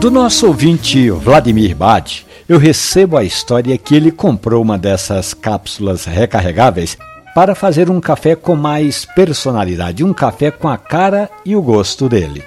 Do nosso ouvinte Vladimir Bad, eu recebo a história que ele comprou uma dessas cápsulas recarregáveis para fazer um café com mais personalidade, um café com a cara e o gosto dele.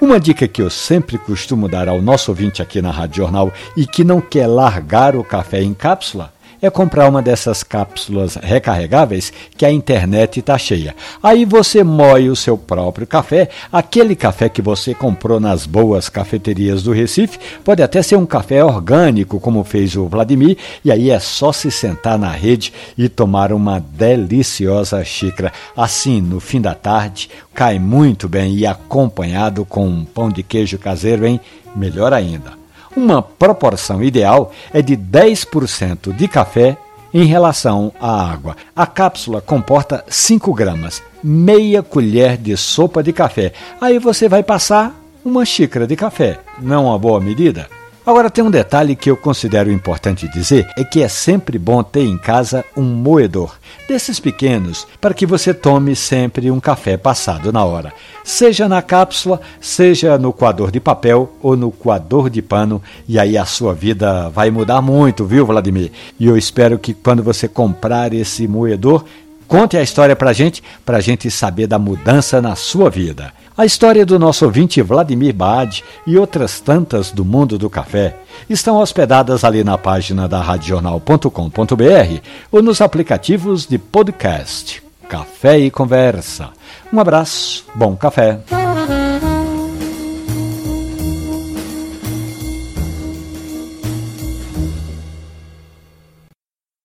Uma dica que eu sempre costumo dar ao nosso ouvinte aqui na Rádio Jornal e que não quer largar o café em cápsula é comprar uma dessas cápsulas recarregáveis que a internet está cheia. Aí você moe o seu próprio café, aquele café que você comprou nas boas cafeterias do Recife, pode até ser um café orgânico, como fez o Vladimir, e aí é só se sentar na rede e tomar uma deliciosa xícara. Assim, no fim da tarde, cai muito bem e acompanhado com um pão de queijo caseiro, hein? Melhor ainda. Uma proporção ideal é de 10% de café em relação à água. A cápsula comporta 5 gramas, meia colher de sopa de café. Aí você vai passar uma xícara de café. Não é uma boa medida? Agora tem um detalhe que eu considero importante dizer, é que é sempre bom ter em casa um moedor, desses pequenos, para que você tome sempre um café passado na hora. Seja na cápsula, seja no coador de papel ou no coador de pano, e aí a sua vida vai mudar muito, viu, Vladimir? E eu espero que quando você comprar esse moedor, Conte a história para gente, para a gente saber da mudança na sua vida. A história do nosso ouvinte Vladimir Baad e outras tantas do mundo do café estão hospedadas ali na página da radiojornal.com.br ou nos aplicativos de podcast. Café e Conversa. Um abraço, bom café.